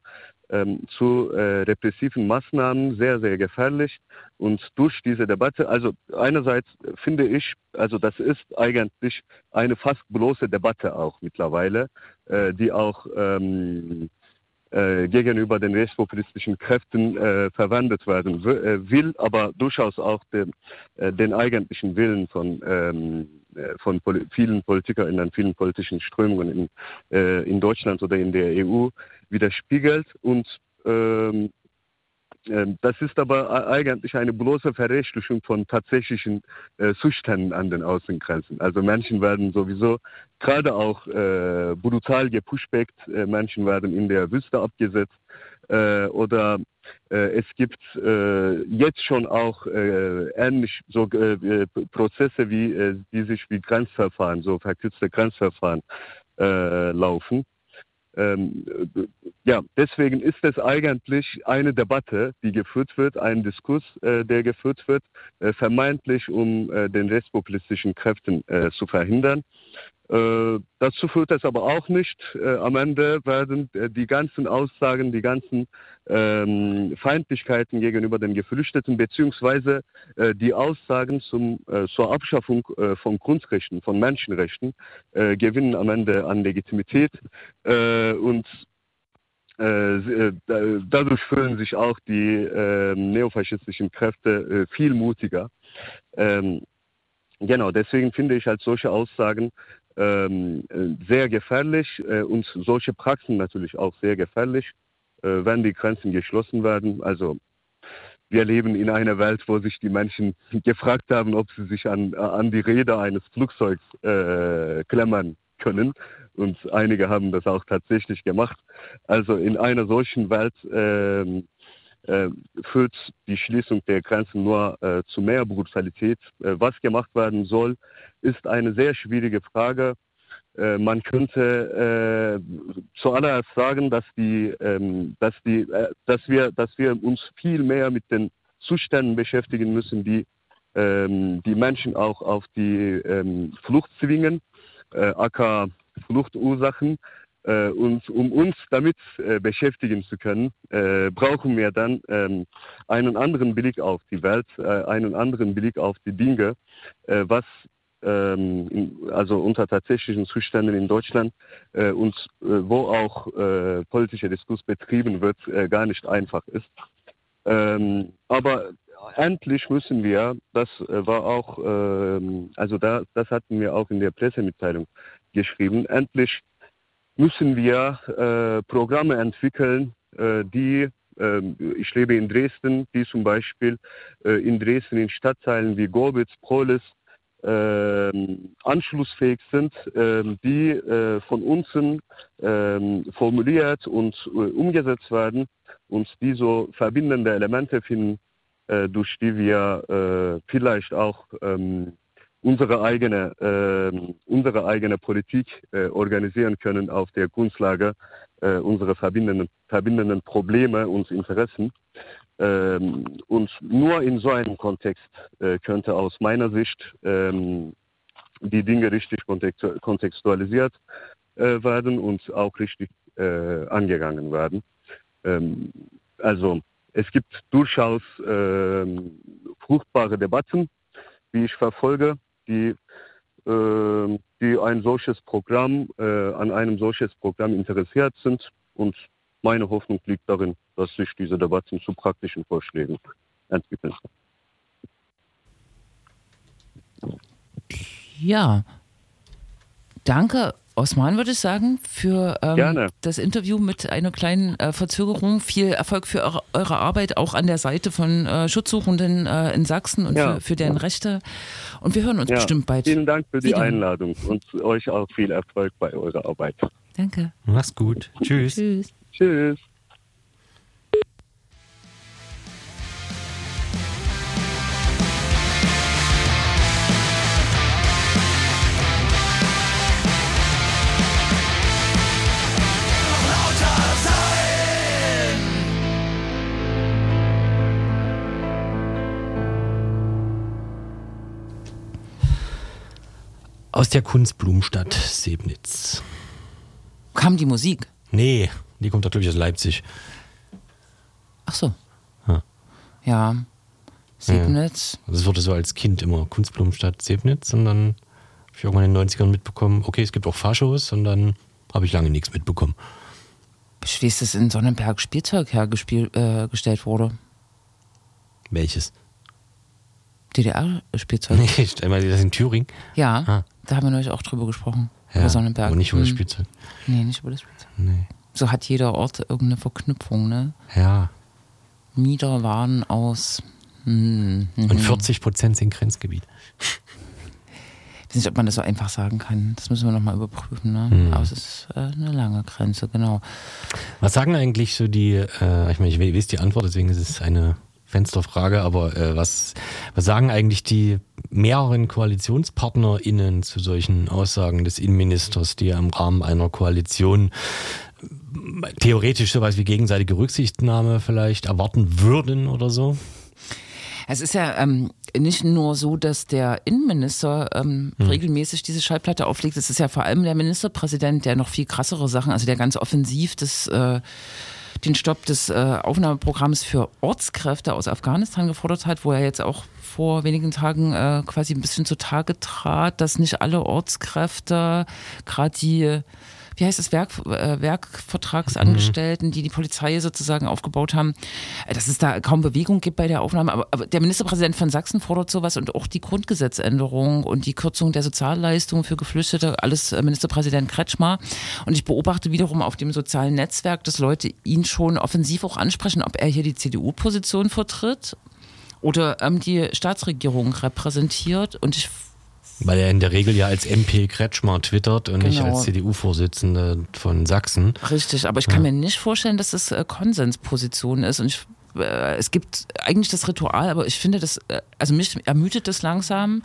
ähm, zu äh, repressiven Maßnahmen sehr, sehr gefährlich. Und durch diese Debatte, also einerseits finde ich, also das ist eigentlich eine fast bloße Debatte auch mittlerweile, äh, die auch ähm, äh, gegenüber den rechtspopulistischen Kräften äh, verwendet werden äh, will, aber durchaus auch den, äh, den eigentlichen Willen von, ähm, äh, von vielen PolitikerInnen, vielen politischen Strömungen in, äh, in Deutschland oder in der EU widerspiegelt und ähm, ähm, das ist aber eigentlich eine bloße Verrechtlichung von tatsächlichen äh, Zuständen an den Außengrenzen. Also Menschen werden sowieso gerade auch äh, brutal gepushbackt, äh, Menschen werden in der Wüste abgesetzt äh, oder äh, es gibt äh, jetzt schon auch ähnlich so Prozesse, wie die sich wie Grenzverfahren, so verkürzte Grenzverfahren laufen. Ähm, ja, deswegen ist es eigentlich eine Debatte, die geführt wird, ein Diskurs, äh, der geführt wird, äh, vermeintlich um äh, den rechtspopulistischen Kräften äh, zu verhindern. Äh, dazu führt es aber auch nicht. Äh, am Ende werden äh, die ganzen Aussagen, die ganzen ähm, Feindlichkeiten gegenüber den Geflüchteten beziehungsweise äh, die Aussagen zum, äh, zur Abschaffung äh, von Grundrechten, von Menschenrechten gewinnen am Ende an Legitimität und dadurch fühlen sich auch die ähm, neofaschistischen Kräfte viel mutiger. Ähm, genau, deswegen finde ich halt solche Aussagen ähm, sehr gefährlich äh, und solche Praxen natürlich auch sehr gefährlich, äh, wenn die Grenzen geschlossen werden. Also wir leben in einer Welt, wo sich die Menschen gefragt haben, ob sie sich an, an die Räder eines Flugzeugs äh, klemmern können. Und einige haben das auch tatsächlich gemacht. Also in einer solchen Welt ähm, äh, führt die Schließung der Grenzen nur äh, zu mehr Brutalität. Äh, was gemacht werden soll, ist eine sehr schwierige Frage. Äh, man könnte äh, zuallererst sagen, dass, die, ähm, dass, die, äh, dass, wir, dass wir uns viel mehr mit den Zuständen beschäftigen müssen, die ähm, die Menschen auch auf die ähm, Flucht zwingen, äh, aka Fluchtursachen. Äh, und um uns damit äh, beschäftigen zu können, äh, brauchen wir dann ähm, einen anderen Blick auf die Welt, einen anderen Blick auf die Dinge, was also unter tatsächlichen Zuständen in Deutschland äh, und wo auch politischer Diskurs betrieben wird, gar nicht einfach ist. Ähm, aber endlich müssen wir, das war auch, ähm, also da, das hatten wir auch in der Pressemitteilung geschrieben, endlich müssen wir äh, Programme entwickeln, äh, die, äh, ich lebe in Dresden, die zum Beispiel äh, in Dresden in Stadtteilen wie Gorbitz, Prolis ähm, anschlussfähig sind, ähm, die äh, von uns ähm, formuliert und äh, umgesetzt werden und die so verbindende Elemente finden, durch die wir vielleicht auch unsere eigene, äh, unsere eigene Politik äh, organisieren können auf der Grundlage äh, unserer verbindenden, verbindenden Probleme und Interessen. Ähm, und nur in so einem Kontext äh, könnte aus meiner Sicht ähm, die Dinge richtig kontextualisiert äh, werden und auch richtig äh, angegangen werden. Ähm, also es gibt durchaus ähm, fruchtbare Debatten, die ich verfolge die, äh, die ein solches Programm, äh, an einem solches Programm interessiert sind. Und meine Hoffnung liegt darin, dass sich diese Debatten zu praktischen Vorschlägen entwickeln. Ja, danke Osman würde ich sagen, für ähm, das Interview mit einer kleinen äh, Verzögerung. Viel Erfolg für eure, eure, Arbeit, auch an der Seite von äh, Schutzsuchenden äh, in Sachsen und ja. für, für, deren Rechte. Und wir hören uns ja. bestimmt bald. Vielen Dank für die wieder. Einladung und euch auch viel Erfolg bei eurer Arbeit. Danke. Mach's gut. Tschüss. Tschüss. Tschüss. Aus der Kunstblumenstadt Sebnitz. Kam die Musik? Nee, die kommt doch, glaube ich, aus Leipzig. Ach so. Ja. ja. Sebnitz. Ja. Das wurde so als Kind immer Kunstblumenstadt Sebnitz und dann habe ich irgendwann in den 90ern mitbekommen, okay, es gibt auch Fahrshows und dann habe ich lange nichts mitbekommen. Wie ist das in Sonnenberg Spielzeug hergestellt äh, wurde? Welches? DDR-Spielzeug. Nee, einmal das in Thüringen. Ja. Ah. Da haben wir neulich auch drüber gesprochen. Ja, über Sonnenberg. Aber nicht über das hm. Spielzeug. Nee, nicht über das Spielzeug. Nee. So hat jeder Ort irgendeine Verknüpfung, ne? Ja. Mieter waren aus. Hm, hm, Und 40 Prozent sind Grenzgebiet. Ich weiß nicht, ob man das so einfach sagen kann. Das müssen wir nochmal überprüfen. Ne? Hm. Aber es ist äh, eine lange Grenze, genau. Was sagen eigentlich so die, äh, ich meine, ich weiß die Antwort, deswegen ist es eine Fensterfrage, aber äh, was, was sagen eigentlich die mehreren KoalitionspartnerInnen zu solchen Aussagen des Innenministers, die ja im Rahmen einer Koalition theoretisch sowas wie gegenseitige Rücksichtnahme vielleicht erwarten würden oder so? Es ist ja ähm, nicht nur so, dass der Innenminister ähm, hm. regelmäßig diese Schallplatte auflegt. Es ist ja vor allem der Ministerpräsident, der noch viel krassere Sachen, also der ganz offensiv das äh, den Stopp des äh, Aufnahmeprogramms für Ortskräfte aus Afghanistan gefordert hat, wo er jetzt auch vor wenigen Tagen äh, quasi ein bisschen zutage trat, dass nicht alle Ortskräfte, gerade die wie heißt es, Werk, äh, Werkvertragsangestellten, die die Polizei sozusagen aufgebaut haben, äh, dass es da kaum Bewegung gibt bei der Aufnahme. Aber, aber, der Ministerpräsident von Sachsen fordert sowas und auch die Grundgesetzänderung und die Kürzung der Sozialleistungen für Geflüchtete, alles äh, Ministerpräsident Kretschmer. Und ich beobachte wiederum auf dem sozialen Netzwerk, dass Leute ihn schon offensiv auch ansprechen, ob er hier die CDU-Position vertritt oder ähm, die Staatsregierung repräsentiert. Und ich weil er in der Regel ja als MP Kretschmer twittert und genau. nicht als CDU-Vorsitzender von Sachsen. Richtig, aber ich kann ja. mir nicht vorstellen, dass das äh, Konsensposition ist. Und ich, äh, es gibt eigentlich das Ritual, aber ich finde das, äh, also mich ermüdet das langsam.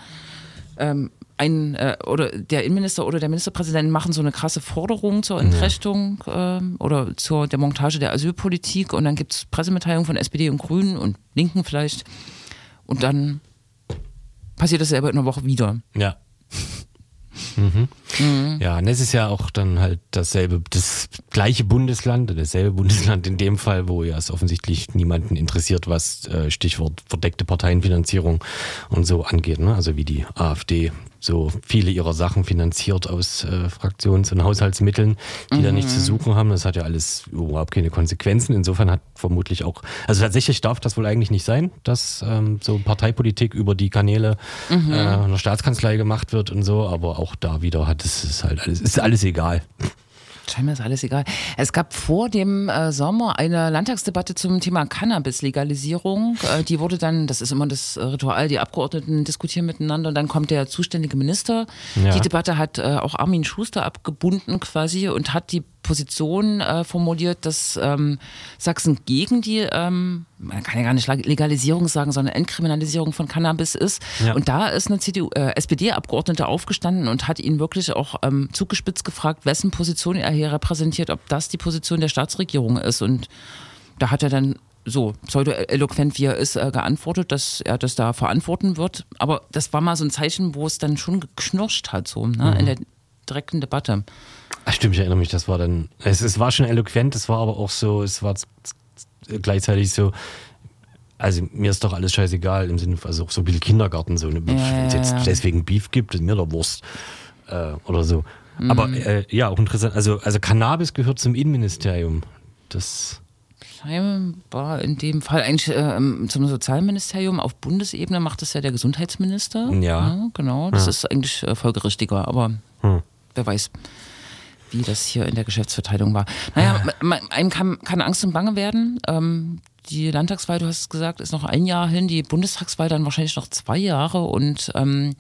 Ähm, ein äh, oder der Innenminister oder der Ministerpräsident machen so eine krasse Forderung zur Entrechtung ja. äh, oder zur Demontage der Asylpolitik und dann gibt es Pressemitteilungen von SPD und Grünen und Linken vielleicht und dann passiert dasselbe in einer Woche wieder. Ja. Mhm. Ja, und es ist ja auch dann halt dasselbe, das gleiche Bundesland, dasselbe Bundesland in dem Fall, wo ja es offensichtlich niemanden interessiert, was äh, Stichwort verdeckte Parteienfinanzierung und so angeht. Ne? Also wie die AfD so viele ihrer Sachen finanziert aus äh, Fraktions- und Haushaltsmitteln, die mhm. da nichts zu suchen haben. Das hat ja alles überhaupt keine Konsequenzen. Insofern hat vermutlich auch, also tatsächlich darf das wohl eigentlich nicht sein, dass ähm, so Parteipolitik über die Kanäle mhm. äh, einer Staatskanzlei gemacht wird und so, aber auch da wieder hat es ist halt alles, ist alles egal. Scheinbar ist alles egal. Es gab vor dem äh, Sommer eine Landtagsdebatte zum Thema Cannabis-Legalisierung. Äh, die wurde dann, das ist immer das Ritual, die Abgeordneten diskutieren miteinander und dann kommt der zuständige Minister. Ja. Die Debatte hat äh, auch Armin Schuster abgebunden quasi und hat die Position äh, formuliert, dass ähm, Sachsen gegen die, ähm, man kann ja gar nicht Legalisierung sagen, sondern Entkriminalisierung von Cannabis ist. Ja. Und da ist eine CDU, äh, SPD-Abgeordnete aufgestanden und hat ihn wirklich auch ähm, zugespitzt gefragt, wessen Position er hier repräsentiert, ob das die Position der Staatsregierung ist. Und da hat er dann so pseudo-eloquent wie er ist, äh, geantwortet, dass er das da verantworten wird. Aber das war mal so ein Zeichen, wo es dann schon geknirscht hat, so ne, mhm. in der direkten Debatte. Ach, stimmt, ich erinnere mich, das war dann, es, es war schon eloquent, es war aber auch so, es war gleichzeitig so, also mir ist doch alles scheißegal, im Sinne, also auch so ein bisschen Kindergarten, so, ne, ja, wenn es jetzt ja. deswegen Beef gibt, ist mir doch Wurst äh, oder so. Mhm. Aber äh, ja, auch interessant, also, also Cannabis gehört zum Innenministerium. Das scheinbar in dem Fall eigentlich äh, zum Sozialministerium auf Bundesebene macht das ja der Gesundheitsminister. Ja. ja genau, das ist eigentlich äh, folgerichtiger, aber hm. wer weiß wie das hier in der Geschäftsverteilung war. Naja, ja. einem kann, kann, Angst und Bange werden. Ähm, die Landtagswahl, du hast es gesagt, ist noch ein Jahr hin, die Bundestagswahl dann wahrscheinlich noch zwei Jahre und ähm,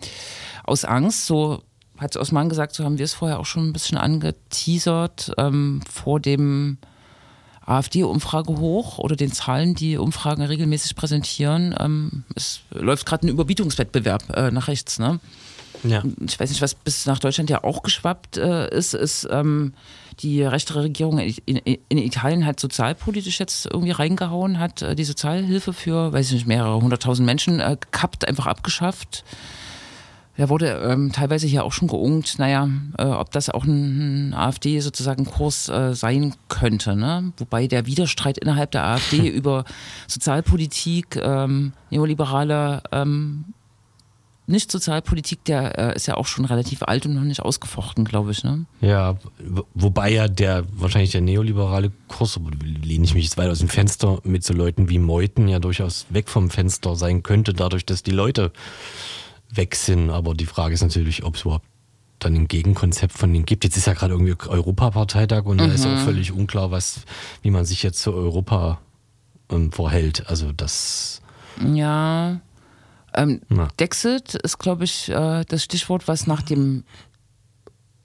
aus Angst, so hat Osman gesagt, so haben wir es vorher auch schon ein bisschen angeteasert, ähm, vor dem AfD-Umfrage hoch oder den Zahlen, die Umfragen regelmäßig präsentieren. Ähm, es läuft gerade ein Überbietungswettbewerb äh, nach rechts. Ne? Ja. Ich weiß nicht, was bis nach Deutschland ja auch geschwappt äh, ist, ist ähm, die rechte Regierung in, in, in, Italien hat sozialpolitisch jetzt irgendwie reingehauen, hat äh, die Sozialhilfe für, weiß ich nicht, mehrere hunderttausend Menschen äh, gekappt, einfach abgeschafft. Da wurde ähm, teilweise hier auch schon geungt, naja, äh, ob das auch ein, ein AfD sozusagen Kurs äh, sein könnte. Ne? Wobei der Widerstreit innerhalb der AfD über Sozialpolitik, ähm, neoliberale ähm, nicht Sozialpolitik, der äh, ist ja auch schon relativ alt und noch nicht ausgefochten, glaube ich. Ne? Ja, wobei ja der wahrscheinlich der neoliberale Kurs, lehne ich mich jetzt weit aus dem Fenster, mit so Leuten wie Meuthen ja durchaus weg vom Fenster sein könnte, dadurch, dass die Leute weg sind. Aber die Frage ist natürlich, ob es überhaupt dann ein Gegenkonzept von denen gibt. Jetzt ist ja gerade irgendwie Europaparteitag und mhm. da ist auch mhm. völlig unklar, was, wie man sich jetzt zu Europa ähm, verhält. Also das. Ja, ähm, Dexit ist, glaube ich, äh, das Stichwort, was nach dem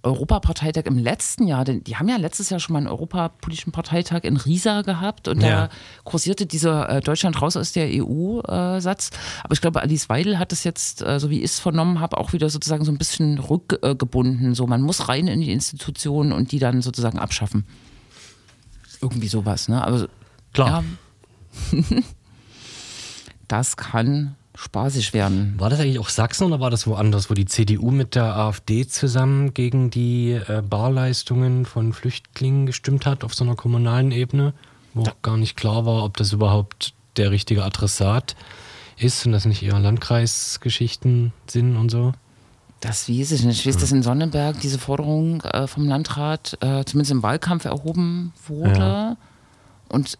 Europaparteitag im letzten Jahr, denn die haben ja letztes Jahr schon mal einen europapolitischen Parteitag in Riesa gehabt und ja. da kursierte dieser äh, Deutschland raus aus der EU-Satz. Äh, Aber ich glaube, Alice Weidel hat das jetzt, äh, so wie ich es vernommen habe, auch wieder sozusagen so ein bisschen rückgebunden. So, man muss rein in die Institutionen und die dann sozusagen abschaffen. Irgendwie sowas, ne? Also, Klar. Ja, das kann spaßig werden. War das eigentlich auch Sachsen oder war das woanders, wo die CDU mit der AfD zusammen gegen die äh, Barleistungen von Flüchtlingen gestimmt hat auf so einer kommunalen Ebene, wo ja. gar nicht klar war, ob das überhaupt der richtige Adressat ist und das nicht eher Landkreisgeschichten sind und so? Das weiß ich nicht. Ich weiß, dass in Sonnenberg diese Forderung äh, vom Landrat äh, zumindest im Wahlkampf erhoben wurde. Ja. Und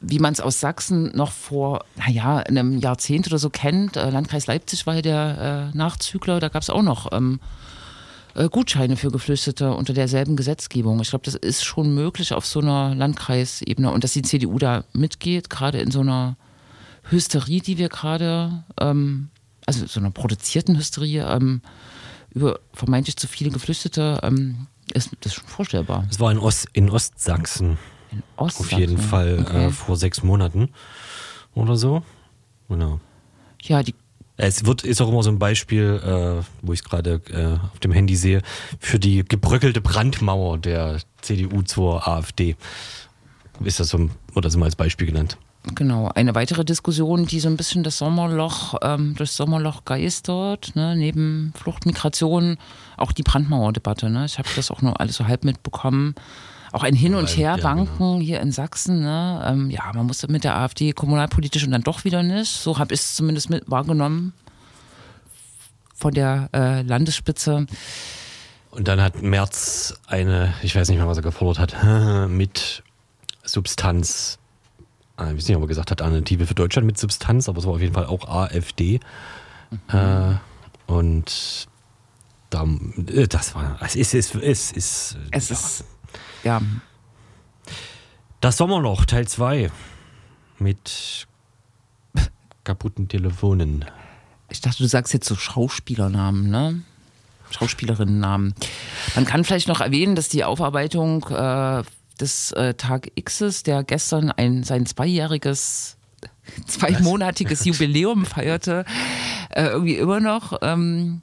wie man es aus Sachsen noch vor, naja, einem Jahrzehnt oder so kennt. Äh, Landkreis Leipzig war ja der äh, Nachzügler, da gab es auch noch ähm, äh, Gutscheine für Geflüchtete unter derselben Gesetzgebung. Ich glaube, das ist schon möglich auf so einer Landkreisebene und dass die CDU da mitgeht, gerade in so einer Hysterie, die wir gerade, ähm, also so einer produzierten Hysterie ähm, über vermeintlich zu viele Geflüchtete, ähm, ist das schon vorstellbar. Es war in, Ost, in Ostsachsen. In Auf jeden Fall äh, okay. äh, vor sechs Monaten oder so. Genau. Ja, die. Es wird, ist auch immer so ein Beispiel, äh, wo ich es gerade äh, auf dem Handy sehe, für die gebröckelte Brandmauer der CDU zur AfD. Ist das so, oder so mal als Beispiel genannt. Genau, eine weitere Diskussion, die so ein bisschen das Sommerloch, ähm, das Sommerloch geistert, ne, neben Flucht, Migration, auch die Brandmauerdebatte. Ne? Ich habe das auch nur alles so halb mitbekommen. Auch ein Hin- und Ja, Herwanken genau. hier in Sachsen. Ne? Ähm, ja, man musste mit der AfD kommunalpolitisch und dann doch wieder nicht. So habe ich es zumindest mit wahrgenommen von der äh, Landesspitze. Und dann hat Merz eine, ich weiß nicht mehr, was er gefordert hat, mit Substanz, äh, ich weiß nicht, ob er gesagt hat, Alternative für Deutschland mit Substanz, aber es war auf jeden Fall auch AfD. Äh, und da, äh, das war, es ist, es ist, es ist, Es ja. ist, ja, das Sommerloch, Teil 2 mit kaputten Telefonen. Ich dachte, du sagst jetzt so Schauspielernamen, ne? Schauspielerinnennamen. Man kann vielleicht noch erwähnen, dass die Aufarbeitung äh, des äh, Tag Xs, der gestern ein, sein zweijähriges, zweimonatiges Jubiläum feierte, äh, irgendwie immer noch ähm,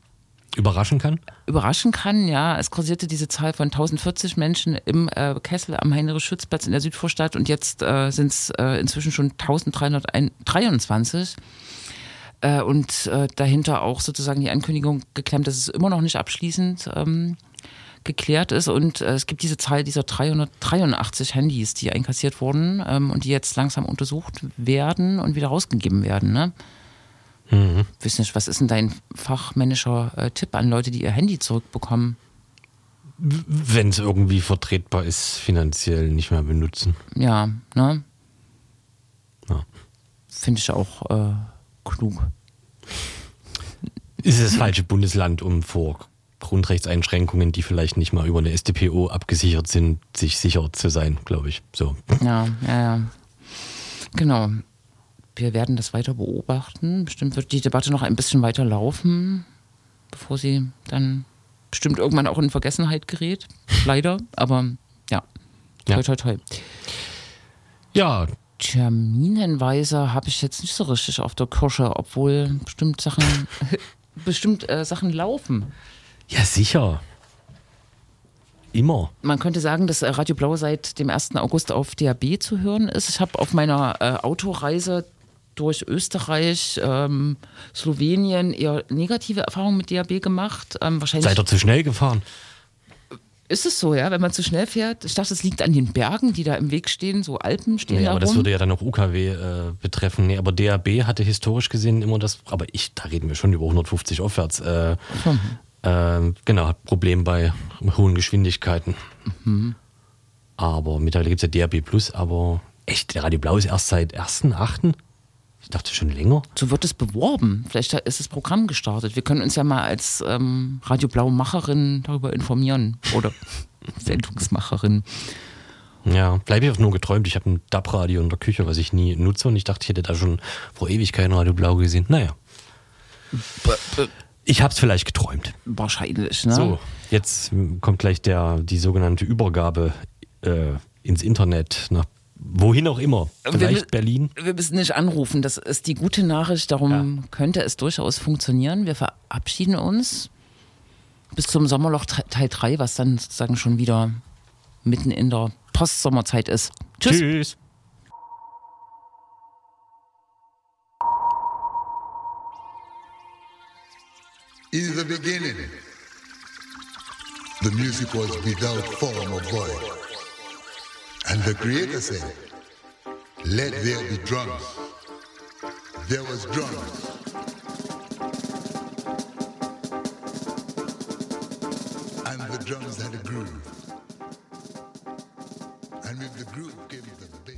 Überraschen kann? überraschen kann. Ja, es kursierte diese Zahl von 1040 Menschen im äh, Kessel am Heinrich-Schütz-Platz in der Südvorstadt und jetzt äh, sind es äh, inzwischen schon 1323. Äh, und äh, dahinter auch sozusagen die Ankündigung geklemmt, dass es immer noch nicht abschließend ähm, geklärt ist. Und äh, es gibt diese Zahl dieser 383 Handys, die einkassiert wurden ähm, und die jetzt langsam untersucht werden und wieder rausgegeben werden. Ne? Mhm. Wissen nicht, was ist denn dein fachmännischer äh, Tipp an Leute, die ihr Handy zurückbekommen? Wenn es irgendwie vertretbar ist, finanziell nicht mehr benutzen. Ja, ne? Ja. Finde ich auch äh, klug. ist das falsche Bundesland, um vor Grundrechtseinschränkungen, die vielleicht nicht mal über eine StPO abgesichert sind, sich sicher zu sein, glaube ich. So. Ja, ja, ja. Genau. Wir werden das weiter beobachten. Bestimmt wird die Debatte noch ein bisschen weiter laufen, bevor sie dann bestimmt irgendwann auch in Vergessenheit gerät. Leider. Aber ja. Ja. Toi, toi, toi. Ja, Terminenweise habe ich jetzt nicht so richtig auf der Kirsche, obwohl bestimmt Sachen, bestimmt äh, Sachen laufen. ja, sicher. Immer. Man könnte sagen, dass äh, Radio Blau seit dem 1. August auf DAB zu hören ist. Ich habe auf meiner äh, Autoreise durch Österreich, ähm, Slowenien eher negative Erfahrungen mit DAB gemacht. Ähm, wahrscheinlich Seid ihr zu schnell gefahren? ist es so, ja, wenn man zu schnell fährt. Ich dachte, es liegt an den Bergen, die da im Weg stehen, so Alpen stehen Nee, da aber das rum. würde ja dann auch UKW äh, betreffen. Nee, aber DAB hatte historisch gesehen immer das, aber ich, da reden wir schon über 150 aufwärts. Äh, äh, genau, hat Problem bei hohen Geschwindigkeiten. Aber mittlerweile gibt es ja DAB Plus, aber echt, der Radio Blau ist erst seit 1.8. Ich dachte schon länger. So wird es beworben. Vielleicht ist das Programm gestartet. Wir können uns ja mal als ähm, Radio Blau-Macherin darüber informieren. Oder Sendungsmacherin. Ja, bleibe ich auch nur geträumt. Ich habe ein DAB-Radio in der Küche, was ich nie nutze und ich dachte, ich hätte da schon vor Ewigkeiten Radio Blau gesehen. Naja. Ich habe es vielleicht geträumt. Wahrscheinlich, ne? So, jetzt kommt gleich der, die sogenannte Übergabe äh, ins Internet, nach wohin auch immer. Wir Vielleicht mü- Berlin. Wir müssen nicht anrufen. Das ist die gute Nachricht. Darum könnte es durchaus funktionieren. Wir verabschieden uns bis zum Sommerloch Te- Teil 3, was dann sozusagen schon wieder mitten in der Postsommerzeit ist. Tschüss. Tschüss. In the beginning, the music was without form or void. And the Creator said, Let there be drums. There was drums. And the drums had a groove. And with the groove came the